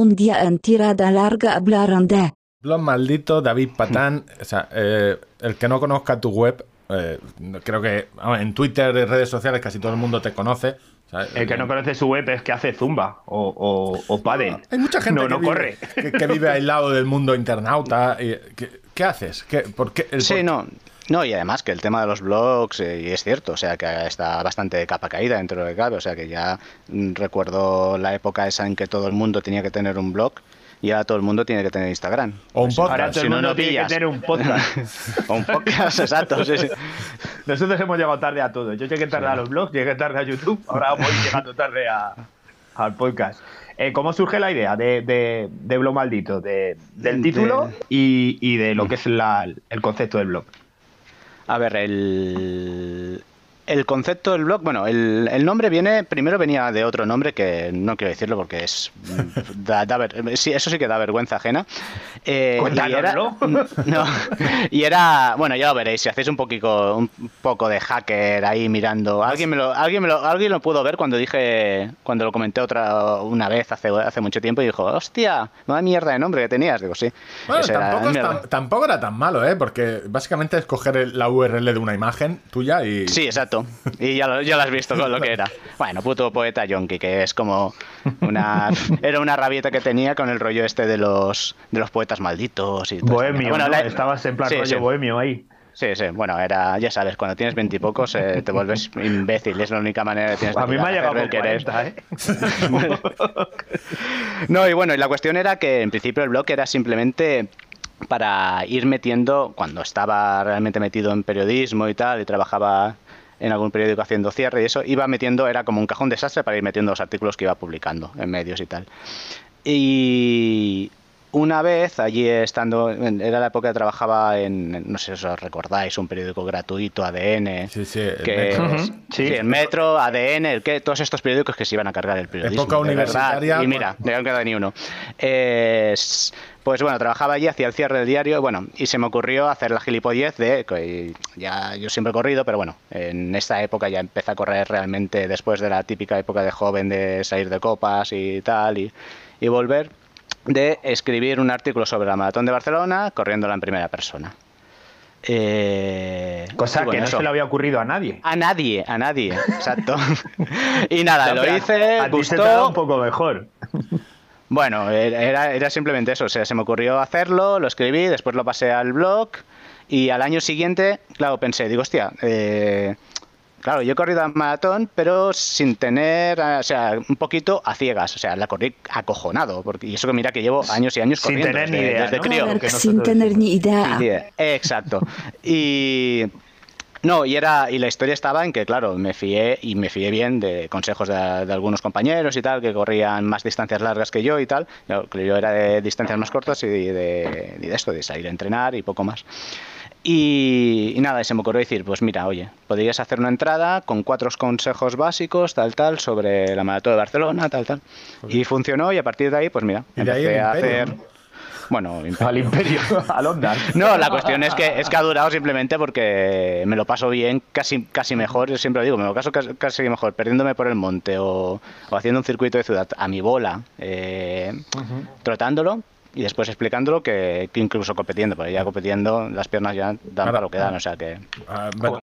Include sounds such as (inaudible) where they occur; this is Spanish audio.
un día en tirada larga hablaron de... Blog maldito, David Patán. o sea, eh, el que no conozca tu web, eh, creo que en Twitter y redes sociales casi todo el mundo te conoce. sea, El que no conoce su web es que hace zumba o, o, o pádel. Hay mucha gente no, que, no vive, corre. Que, que vive aislado del mundo internauta. y- ¿qué, qué haces? ¿Qué, por qué, el Sí, por- no. No, y además que el tema de los blogs, eh, y es cierto, o sea, que está bastante de capa caída dentro de cabe, o sea, que ya mm, recuerdo la época esa en que todo el mundo tenía que tener un blog y ahora todo el mundo tiene que tener Instagram. O un Pues, podcast. Ahora si todo el no, mundo no tiene que tener un podcast. (laughs) o un podcast, exacto, sí, sí. Nosotros hemos llegado tarde a todo. Yo llegué tarde a los blogs, llegué tarde a YouTube, ahora voy llegando tarde a, al podcast. Eh, ¿Cómo surge la idea de, de, de Blog Maldito? De- del De- título y, y de lo que es la- el concepto del blog. A ver, el, el concepto del blog, bueno, el, el nombre viene, primero venía de otro nombre que no quiero decirlo porque es, mm, da, da ver- sí, eso sí que da vergüenza ajena. Eh, y era, (laughs) no, y era, bueno, ya lo veréis, si hacéis un poquito, un poco de hacker ahí mirando, alguien me lo, alguien me lo, alguien lo pudo ver cuando dije, cuando lo comenté otra, una vez hace, hace mucho tiempo y dijo, hostia, no mierda de nombre que tenías, digo, sí. Bueno, era- tampoco, tan- era tan malo, ¿eh? Porque básicamente es coger la URL de una imagen tuya y. Sí, exacto. Y ya lo, ya lo has visto con lo que era. Bueno, puto poeta yonki, que es como una... (laughs) Era una rabieta que tenía con el rollo este de los, de los poetas malditos y todo Bohemio. Bueno, ¿no? la- Estabas en plan sí, rollo sí. bohemio ahí. Sí, sí, bueno, era, ya sabes, cuando tienes veintipocos eh, te vuelves (laughs) imbécil, es la única manera que tienes de A mí me ha llegado eres. 40, ¿eh? (laughs) No, y bueno, y la cuestión era que en principio el blog era simplemente para ir metiendo, cuando estaba realmente metido en periodismo y tal, y trabajaba en algún periódico haciendo cierre y eso, iba metiendo, era como un cajón desastre para ir metiendo los artículos que iba publicando en medios y tal. Y una vez, allí estando, era la época que trabajaba en, no sé si os recordáis, un periódico gratuito, ADN, Sí, sí, el que Metro. es- sí, sí. el Metro, ADN, el que, todos estos periódicos que se iban a cargar el periodismo. Época verdad. universitaria, Y mira, no queda ni uno. Es- pues bueno, trabajaba allí, hacía el cierre del diario, bueno, y se me ocurrió hacer la gilipollez de, que ya yo siempre he corrido, pero bueno, en esta época ya empecé a correr realmente después de la típica época de joven de salir de copas y tal, y, y volver, de escribir un artículo sobre la maratón de Barcelona corriéndola en primera persona. Eh, Cosa bueno, que no eso. se le había ocurrido a nadie. A nadie, a nadie, exacto. (laughs) y nada, No, lo a- hice, a ti se te da un gustó. poco mejor. (laughs) Bueno, era, era simplemente eso, o sea, se me ocurrió hacerlo, lo escribí, después lo pasé al blog y al año siguiente, claro, pensé, digo, hostia, eh, claro, yo he corrido a maratón, pero sin tener, eh, o sea, un poquito a ciegas, o sea, la corrí acojonado, porque, y eso que mira que llevo años y años Sin corriendo tener ni desde, idea, desde ¿no? crío. Porque Sin tener ni idea. Exacto. Y no, y era y la historia estaba en que claro, me fié y me fié bien de consejos de, de algunos compañeros y tal que corrían más distancias largas que yo y tal. Yo, yo era de distancias más cortas y de, y de esto de salir a entrenar y poco más. Y, y nada, y se me ocurrió decir, pues mira, oye, podrías hacer una entrada con cuatro consejos básicos, tal, tal, sobre la maratón de Barcelona, tal, tal. Y funcionó y a partir de ahí, pues mira, Y de ahí empecé a imperio, hacer... ¿no? Bueno, Al imperio, (laughs) al Ondas. no, la cuestión es que, es que ha durado simplemente porque me lo paso bien, casi, casi mejor, yo siempre lo digo, me lo paso casi, casi mejor perdiéndome por el monte o, o haciendo un circuito de ciudad a mi bola, eh, trotándolo y después explicándolo que, que incluso competiendo, porque ya competiendo las piernas ya dan Claro. para lo que dan, o sea que... Ah, bueno,